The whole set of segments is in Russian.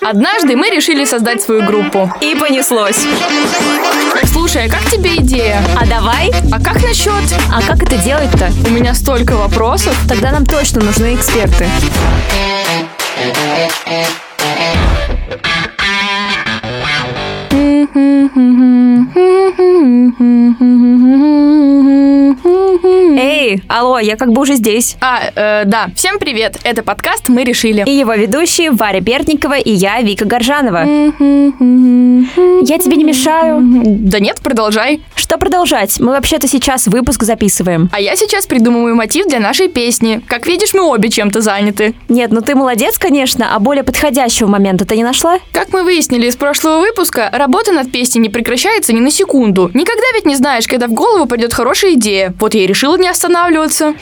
Однажды мы решили создать свою группу. И понеслось. Слушай, а как тебе идея? А давай? А как насчет? А как это делать-то? У меня столько вопросов. Тогда нам точно нужны эксперты. Эй, алло, я как бы уже здесь. А, э, да, всем привет. Это подкаст «Мы решили». И его ведущие Варя Бердникова и я, Вика Горжанова. Я тебе не мешаю. Да нет, продолжай. Что продолжать? Мы вообще-то сейчас выпуск записываем. А я сейчас придумываю мотив для нашей песни. Как видишь, мы обе чем-то заняты. Нет, ну ты молодец, конечно, а более подходящего момента ты не нашла? Как мы выяснили из прошлого выпуска, работа над песней не прекращается ни на секунду. Никогда ведь не знаешь, когда в голову придет хорошая идея. Вот я и решила не останавливаться.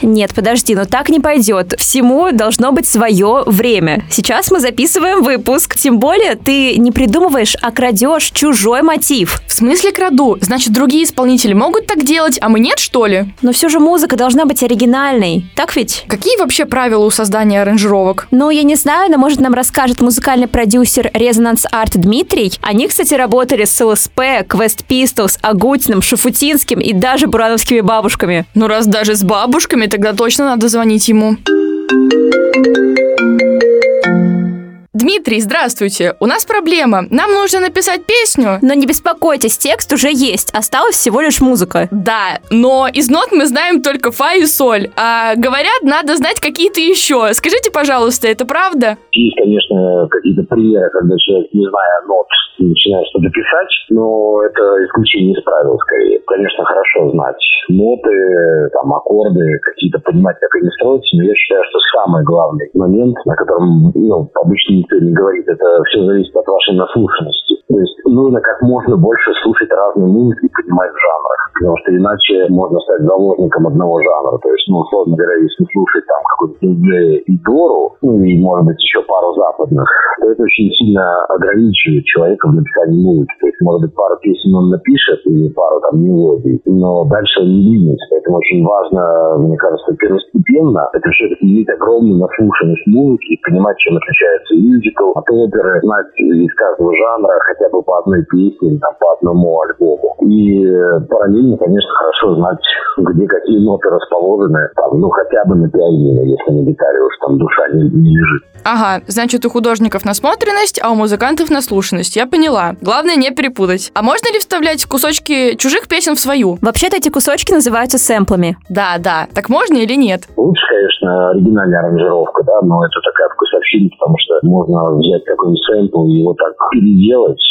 Нет, подожди, ну так не пойдет. Всему должно быть свое время. Сейчас мы записываем выпуск. Тем более ты не придумываешь, а крадешь чужой мотив. В смысле краду? Значит, другие исполнители могут так делать, а мы нет, что ли? Но все же музыка должна быть оригинальной. Так ведь? Какие вообще правила у создания аранжировок? Ну, я не знаю, но может нам расскажет музыкальный продюсер Резонанс Арт Дмитрий. Они, кстати, работали с ЛСП, Quest Pistols, Агутиным, Шафутинским и даже бурановскими бабушками. Ну, раз даже с бабушками, тогда точно надо звонить ему. Дмитрий, здравствуйте. У нас проблема. Нам нужно написать песню. Но не беспокойтесь, текст уже есть. Осталась всего лишь музыка. Да, но из нот мы знаем только фа и соль. А говорят, надо знать какие-то еще. Скажите, пожалуйста, это правда? Есть, конечно, какие-то примеры, когда человек, не зная нот, начинает что-то писать, но это исключение из правил, скорее. Конечно, хорошо знать ноты, там, аккорды, какие-то понимать, как они строятся, но я считаю, что самый главный момент, на котором ну, обычно никто не говорит, это все зависит от вашей наслушанности. Нужно как можно больше слушать разные музыки и понимать в жанрах, потому что иначе можно стать заложником одного жанра. То есть, ну, условно говоря, если слушать там какой-то Диджея и Дору, ну, и, может быть, еще пару западных, то это очень сильно ограничивает человека в написании музыки. То есть, может быть, пару песен он напишет или пару там мелодий, но дальше он не двинется. Поэтому очень важно, мне кажется, первостепенно это все-таки иметь огромную наслушанность музыки, понимать, чем отличается мюзикл от оперы, знать из каждого жанра хотя бы по одной песне, там, по одному альбому. И параллельно, конечно, хорошо знать, где какие ноты расположены, там, ну, хотя бы на пианино, если на гитаре уж там душа не, не лежит. Ага, значит, у художников насмотренность, а у музыкантов наслушанность. Я поняла. Главное не перепутать. А можно ли вставлять кусочки чужих песен в свою? Вообще-то эти кусочки называются сэмплами. Да, да. Так можно или нет? Лучше, конечно, оригинальная аранжировка, да, но это такая вкусовщина, потому что можно взять какой-нибудь сэмпл и его так переделать,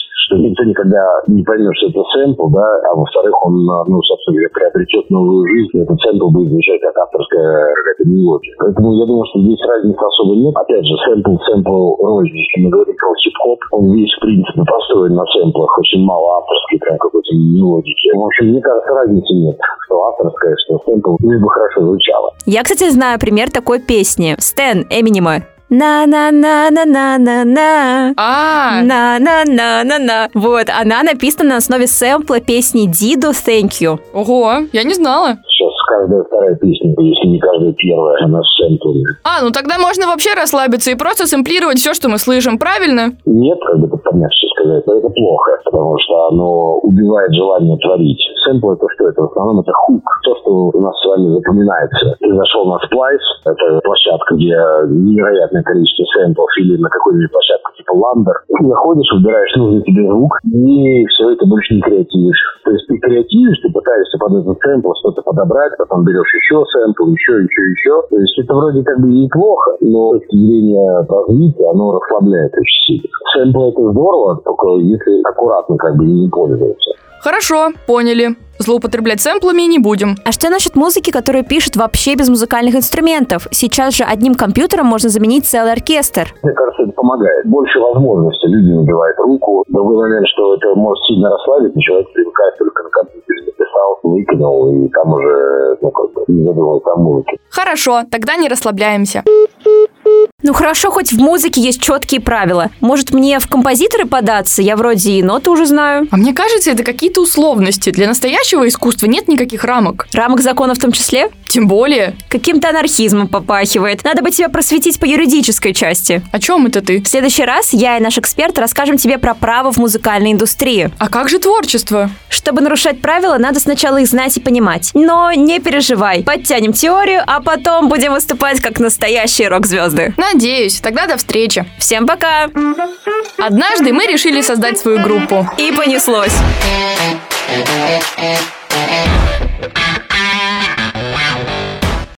никто никогда не поймет, что это сэмпл, да, а во-вторых, он, ну, собственно говоря, приобретет новую жизнь, этот сэмпл будет звучать как авторская какая-то мелодия. Поэтому я думаю, что здесь разницы особо нет. Опять же, сэмпл, сэмпл рознь, если мы говорим про хип-хоп, он весь, в принципе, построен на сэмплах, очень мало авторской прям какой-то мелодики. В общем, мне кажется, разницы нет, что авторская, что сэмпл, лишь бы хорошо звучало. Я, кстати, знаю пример такой песни. Стэн Эминема. На-на-на-на-на-на-на. А, На-на-на-на-на. Вот, она написана на основе сэмпла песни Дидо Thank You. ого, я не знала. Сейчас каждая вторая песня, если не каждая первая, она с сэмплами. А, ну тогда можно вообще расслабиться и просто сэмплировать все, что мы слышим, правильно? Нет, как бы помягче сказать, но это плохо, потому что оно убивает желание творить. Сэмпл это что? Это в основном это хук. То, что у нас с вами запоминается. Ты зашел на Splice, это площадка, где невероятное количество сэмплов, или на какую-нибудь площадку Ламбер. Ты заходишь, выбираешь нужный тебе звук, и все это больше не креативишь. То есть ты креативишь, ты пытаешься под этот сэмпл что-то подобрать, потом берешь еще сэмпл, еще, еще, еще. То есть это вроде как бы неплохо, но с точки зрения развития оно расслабляет очень сильно. Сэмпл это здорово, только если аккуратно как бы не пользоваться. Хорошо, поняли. Злоупотреблять сэмплами не будем. А что насчет музыки, которую пишут вообще без музыкальных инструментов? Сейчас же одним компьютером можно заменить целый оркестр. Мне кажется, это помогает. Больше возможностей. Люди набивают руку. Другой момент, что это может сильно расслабить, и человек привыкает только на компьютере. Написал, выкинул, и там уже, ну, как бы, не задумывался о музыке. Хорошо, тогда не расслабляемся. Ну хорошо, хоть в музыке есть четкие правила. Может, мне в композиторы податься? Я вроде и ноты уже знаю. А мне кажется, это какие-то условности. Для настоящего искусства нет никаких рамок. Рамок закона в том числе? Тем более. Каким-то анархизмом попахивает. Надо бы тебя просветить по юридической части. О чем это ты? В следующий раз я и наш эксперт расскажем тебе про право в музыкальной индустрии. А как же творчество? Чтобы нарушать правила, надо сначала их знать и понимать. Но не переживай, подтянем теорию, а потом будем выступать как настоящие рок-звезды. Надеюсь. Тогда до встречи. Всем пока! Однажды мы решили создать свою группу. И понеслось.